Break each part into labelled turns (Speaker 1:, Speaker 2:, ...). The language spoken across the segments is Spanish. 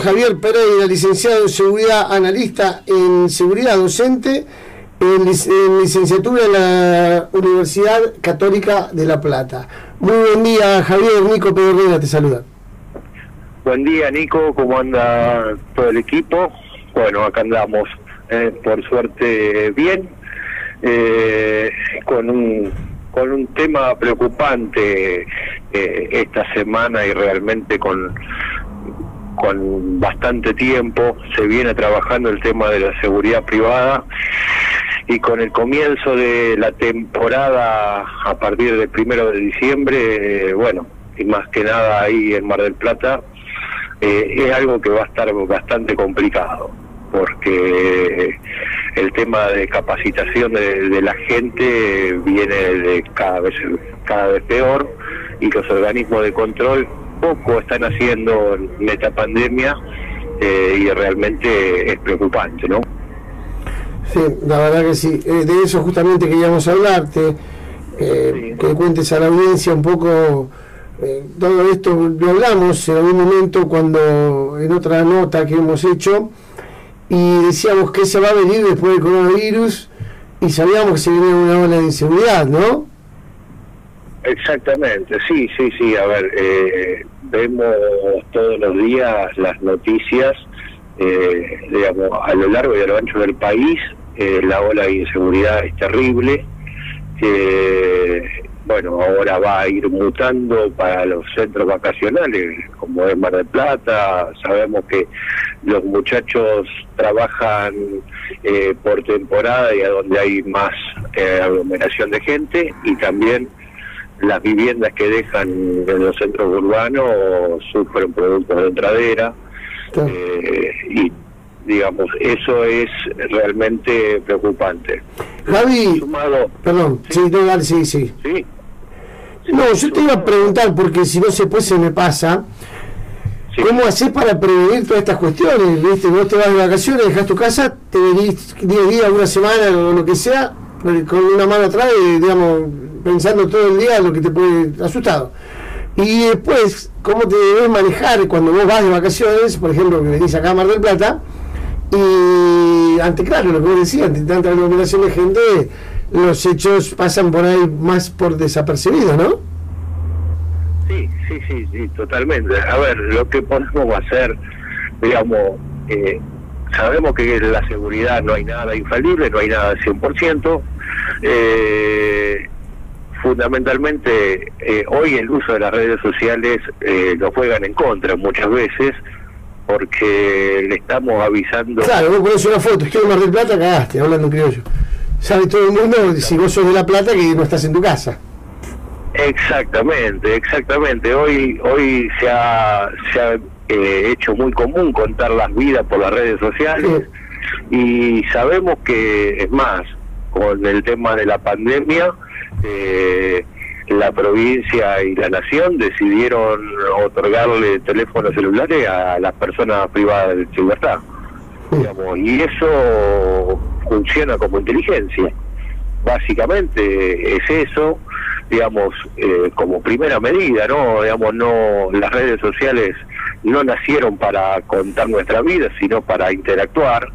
Speaker 1: Javier Pereira, licenciado en seguridad, analista en seguridad docente, en, licenciatura en la Universidad Católica de La Plata. Muy buen día, Javier. Nico Pedro te saluda.
Speaker 2: Buen día, Nico. ¿Cómo anda todo el equipo? Bueno, acá andamos, eh, por suerte, bien, eh, con un con un tema preocupante eh, esta semana y realmente con con bastante tiempo se viene trabajando el tema de la seguridad privada y con el comienzo de la temporada a partir del primero de diciembre, bueno, y más que nada ahí en Mar del Plata, eh, es algo que va a estar bastante complicado porque el tema de capacitación de, la gente viene de cada vez cada vez peor y los organismos de control poco están haciendo en esta pandemia eh, y realmente es preocupante, ¿no?
Speaker 1: Sí, la verdad que sí. Eh, de eso justamente queríamos hablarte, eh, que cuentes a la audiencia un poco todo esto. Lo hablamos en algún momento cuando en otra nota que hemos hecho y decíamos que se va a venir después del coronavirus y sabíamos que se venía una ola de inseguridad, ¿no?
Speaker 2: Exactamente, sí, sí, sí. A ver, eh, vemos todos los días las noticias, eh, digamos, a lo largo y a lo ancho del país, eh, la ola de inseguridad es terrible. bueno, ahora va a ir mutando para los centros vacacionales, como es Mar del Plata. Sabemos que los muchachos trabajan por temporada y a donde hay más aglomeración de gente y también las viviendas que dejan en los centros urbanos sufren productos de entradera eh, y digamos eso es realmente preocupante.
Speaker 1: Javi perdón. sí, no, sí, sí. Sí. No yo te iba a preguntar porque si no se puede se me pasa. ¿Cómo haces para prevenir todas estas cuestiones? ¿Viste? Vos te vas de vacaciones, dejas tu casa, te venís 10 días, una semana o lo que sea, con una mano atrás, digamos, pensando todo el día lo que te puede asustado. Y después, cómo te debes manejar cuando vos vas de vacaciones, por ejemplo, que venís acá a Mar del Plata, y ante, claro, lo que vos decías, ante tanta aglomeración de gente, los hechos pasan por ahí más por desapercibidos, ¿no?
Speaker 2: Sí, sí, sí, sí, totalmente. A ver, lo que podemos hacer, digamos, eh, sabemos que la seguridad no hay nada infalible, no hay nada de 100%. Eh, fundamentalmente eh, hoy el uso de las redes sociales eh, lo juegan en contra muchas veces porque le estamos avisando.
Speaker 1: Claro, vos pones una foto, es que Mar del Plata cagaste, hablando criollo. Sabe todo el mundo, si vos sos de La Plata, que no estás en tu casa.
Speaker 2: Exactamente, exactamente. Hoy hoy se ha, se ha eh, hecho muy común contar las vidas por las redes sociales y sabemos que, es más, con el tema de la pandemia, eh, la provincia y la nación decidieron otorgarle teléfonos celulares a las personas privadas de libertad. y eso funciona como inteligencia. Básicamente es eso, digamos, eh, como primera medida, ¿no? Digamos, no, las redes sociales no nacieron para contar nuestra vida, sino para interactuar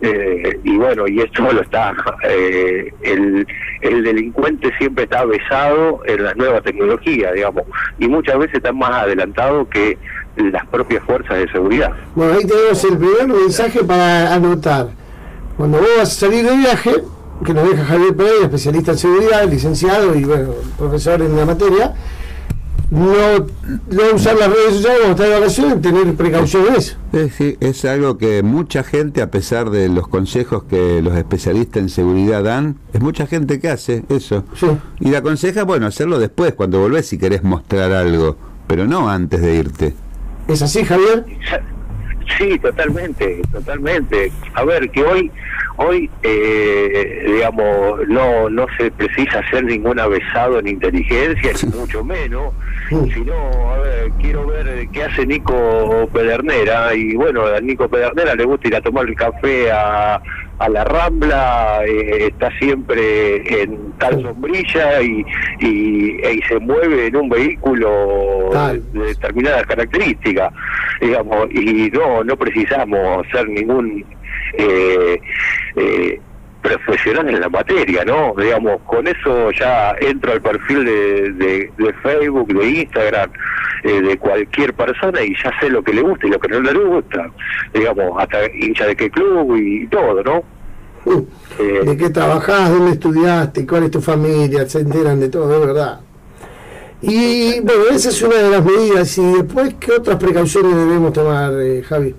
Speaker 2: eh, y bueno, y esto lo está, eh, el, el delincuente siempre está besado en las nuevas tecnologías, digamos, y muchas veces está más adelantado que las propias fuerzas de seguridad.
Speaker 1: Bueno, ahí tenemos el primer mensaje para anotar. Cuando vos a salir de viaje, que nos deja Javier Pereira, especialista en seguridad, licenciado y bueno, profesor en la materia, no, no usar las redes sociales cuando está de vacaciones, tener precaución en eso.
Speaker 3: Es, es algo que mucha gente, a pesar de los consejos que los especialistas en seguridad dan, es mucha gente que hace eso. Y le aconseja, bueno, hacerlo después, cuando volvés si querés mostrar algo, pero no antes de irte.
Speaker 1: ¿Es así, Javier?
Speaker 2: Sí, totalmente, totalmente. A ver, que hoy Hoy, eh, digamos, no, no se precisa hacer ningún avesado en inteligencia, ni mucho menos, sino, a ver, quiero ver qué hace Nico Pedernera, y bueno, a Nico Pedernera le gusta ir a tomar el café a, a la Rambla, eh, está siempre en tal sombrilla y, y, se mueve en un vehículo de determinadas características. digamos, y no, no precisamos ser ningún eh, eh, profesional en la materia, ¿no? Digamos, con eso ya entro al perfil de, de, Facebook, de Instagram, eh, de cualquier persona y ya sé lo que le gusta y lo que no le gusta, digamos, hasta hincha de qué club y todo, ¿no?
Speaker 1: Uh, ¿De qué trabajás? ¿Dónde estudiaste? ¿Cuál es tu familia? Se enteran de todo, es verdad. Y bueno, esa es una de las medidas. ¿Y después qué otras precauciones debemos tomar, Javi?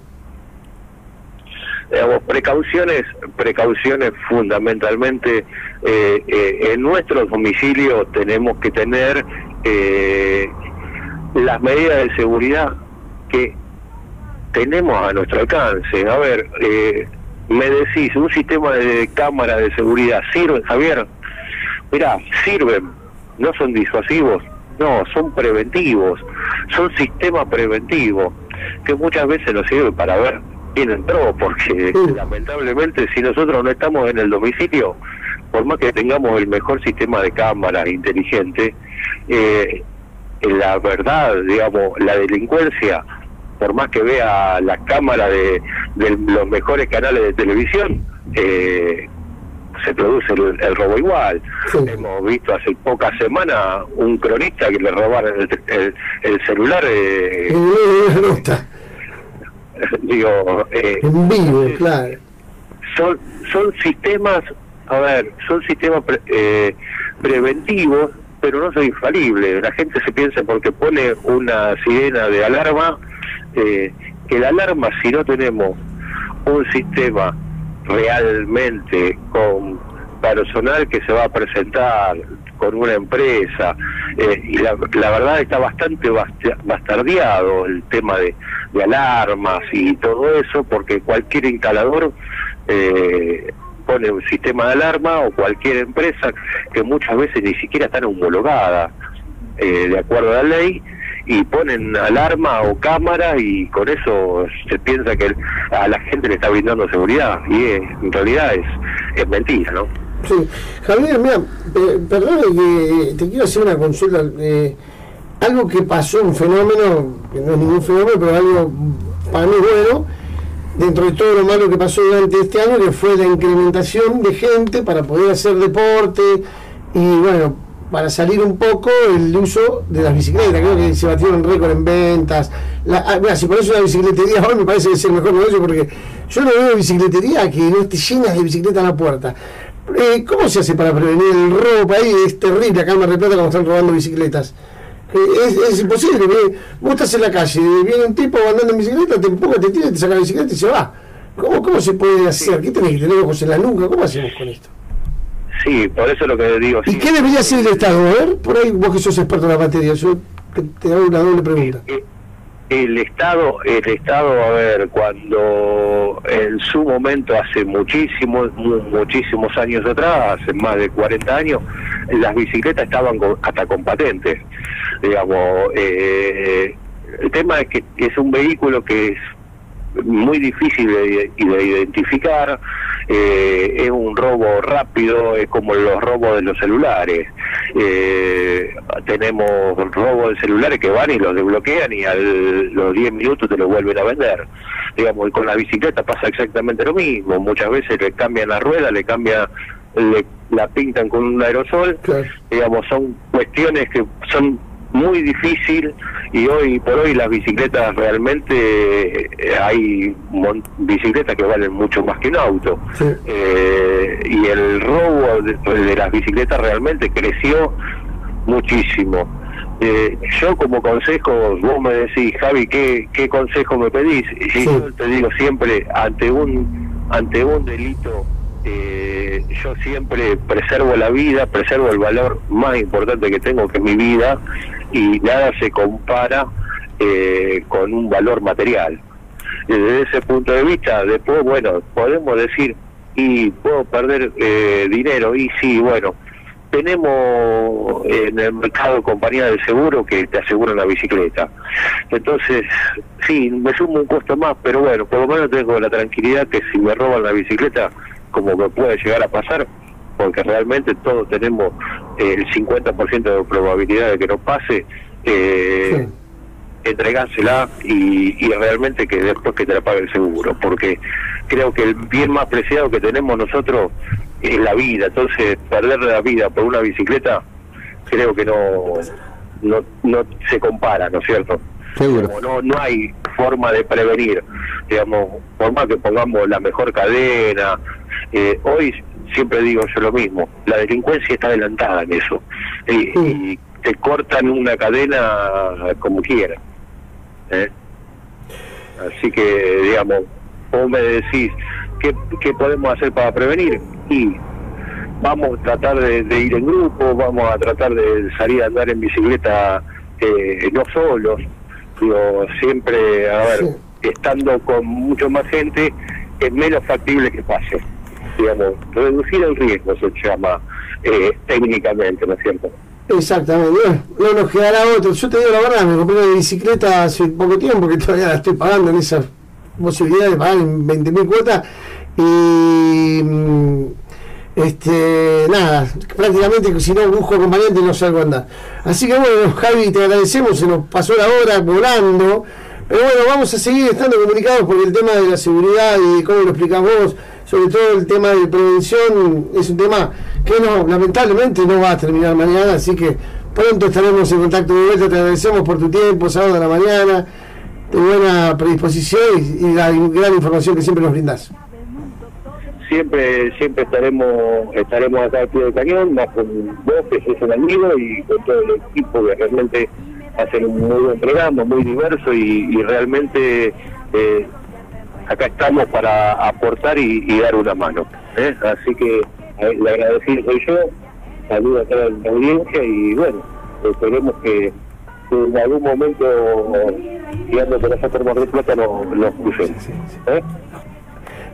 Speaker 2: Digamos, precauciones, precauciones fundamentalmente eh, eh, en nuestros domicilios tenemos que tener eh, las medidas de seguridad que tenemos a nuestro alcance. A ver, me decís, un sistema de cámara de seguridad sirve, Javier. Mirá, sirven, no son disuasivos, no, son preventivos, son sistemas preventivos que muchas veces nos sirven para ver quién entró, porque lamentablemente si nosotros no estamos en el domicilio, por más que tengamos el mejor sistema de cámaras inteligente, eh, la verdad, digamos, la delincuencia, por más que vea las cámaras de, los mejores canales de televisión, eh, se produce el, robo igual. Hemos visto hace pocas semanas un cronista que le robaron el, celular. Eh, digo eh,
Speaker 1: claro.
Speaker 2: son son sistemas a ver son sistemas eh, preventivos pero no son infalibles. La gente se piensa porque pone una sirena de alarma eh, que la alarma si no tenemos un sistema realmente con personal que se va a presentar con una empresa eh, y la, verdad está bastante bastardeado el tema de, alarmas y todo eso porque cualquier instalador eh, pone un sistema de alarma o cualquier empresa que muchas veces ni siquiera están homologadas eh, de acuerdo a la ley y ponen alarma o cámara y con eso se piensa que a la gente le está brindando seguridad y en realidad es mentira, ¿no?
Speaker 1: Sí, Javier, mira, eh, perdón que te quiero hacer una consulta. Eh, algo que pasó, un fenómeno, que no es ningún fenómeno, pero algo para mí bueno, dentro de todo lo malo que pasó durante este año, que fue la incrementación de gente para poder hacer deporte y bueno, para salir un poco el uso de las bicicletas. Creo que se batieron récord en ventas. La, ah, si pones una bicicletería hoy me parece que es el mejor negocio porque yo no veo bicicletería que no esté llena de bicicletas a la puerta. Eh, ¿Cómo se hace para prevenir el robo ahí? Es terrible acá en Mar del Plata cuando están robando bicicletas. Eh, es, imposible. Vos estás en la calle, viene un tipo andando en bicicleta, te empuja, te tira, te saca la bicicleta y se va. ¿Cómo, cómo se puede hacer? ¿Qué tenés que tener ojos en la nuca? ¿Cómo hacemos con esto?
Speaker 2: Sí, por eso lo que digo.
Speaker 1: ¿Y qué debería hacer el Estado? A ver, por ahí vos que sos experto en la materia, yo te, hago una doble pregunta.
Speaker 2: Eh, el Estado, el Estado, a ver, cuando en su momento, hace muchísimos, muchísimos años atrás, hace más de 40 años, las bicicletas estaban hasta con patentes. Digamos, eh, el tema es que es un vehículo que es muy difícil de, identificar, eh, es un robo rápido, es como los robos de los celulares. Eh, tenemos robos de celulares que van y los desbloquean y a los 10 minutos te los vuelven a vender. Digamos, y con la bicicleta pasa exactamente lo mismo. Muchas veces le cambian la rueda, le cambian le, la pintan con un aerosol, digamos, son cuestiones que son muy difícil y hoy por hoy las bicicletas realmente eh, hay bicicletas que valen mucho más que un auto. Eh, y el robo de, las bicicletas realmente creció muchísimo. Eh, yo como consejo vos me decís Javi qué, qué consejo me pedís y yo te digo siempre ante un ante un delito eh, yo siempre preservo la vida, preservo el valor más importante que tengo, que es mi vida, y nada se compara eh, con un valor material. Desde ese punto de vista, después, bueno, podemos decir, y puedo perder eh, dinero, y sí, bueno, tenemos en el mercado compañía de seguro que te aseguran la bicicleta. Entonces, sí, me sumo un costo más, pero bueno, por lo menos tengo la tranquilidad que si me roban la bicicleta, como me puede llegar a pasar, porque realmente todos tenemos eh, el 50% de probabilidad de que nos pase, eh, entregársela y, y realmente que después que te la pague el seguro, porque creo que el bien más preciado que tenemos nosotros es la vida, entonces perder la vida por una bicicleta creo que no no, no se compara, ¿no es cierto? Seguro. no, no hay forma de prevenir, digamos, por más que pongamos la mejor cadena, eh, hoy siempre digo yo lo mismo, la delincuencia está adelantada en eso, y, te cortan una cadena como quieran. ¿eh? Así que, digamos, vos me decís, ¿qué, ¿qué podemos hacer para prevenir? Y vamos a tratar de, ir en grupo, vamos a tratar de salir a andar en bicicleta eh, no solos, digo, siempre, a ver, estando con mucho más gente, es menos factible que pase. Digamos, reducir el riesgo se llama eh, técnicamente, ¿no es cierto?
Speaker 1: Exactamente, no nos quedará otro. Yo te digo la verdad, me compré una bicicleta hace poco tiempo que todavía la estoy pagando en esa posibilidad de pagar en 20.000 cuotas y mm, este, nada, prácticamente si no busco acompañante no salgo a andar. Así que bueno, Javi, te agradecemos, se nos pasó la hora volando. Pero bueno, vamos a seguir estando comunicados porque el tema de la seguridad y cómo lo explicas vos, sobre todo el tema de prevención, es un tema que no, lamentablemente no va a terminar mañana, así que pronto estaremos en contacto de vuelta. Te agradecemos por tu tiempo, sábado de la mañana, de buena predisposición y, la gran información que siempre nos brindas
Speaker 2: siempre siempre estaremos estaremos acá al pie del cañón, más con vos que sos un amigo y con todo el equipo que realmente hacen un muy buen programa, muy diverso y, realmente eh, acá estamos para aportar y, dar una mano. ¿eh? Así que le agradecido soy yo, saludo a toda la audiencia y bueno, esperemos que, en algún momento, guiando por esa forma de plata, nos, nos crucemos. ¿eh?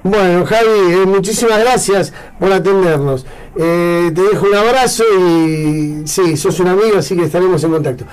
Speaker 1: Bueno, Javi, eh, muchísimas gracias por atendernos. Eh, te dejo un abrazo y sí, sos un amigo, así que estaremos en contacto.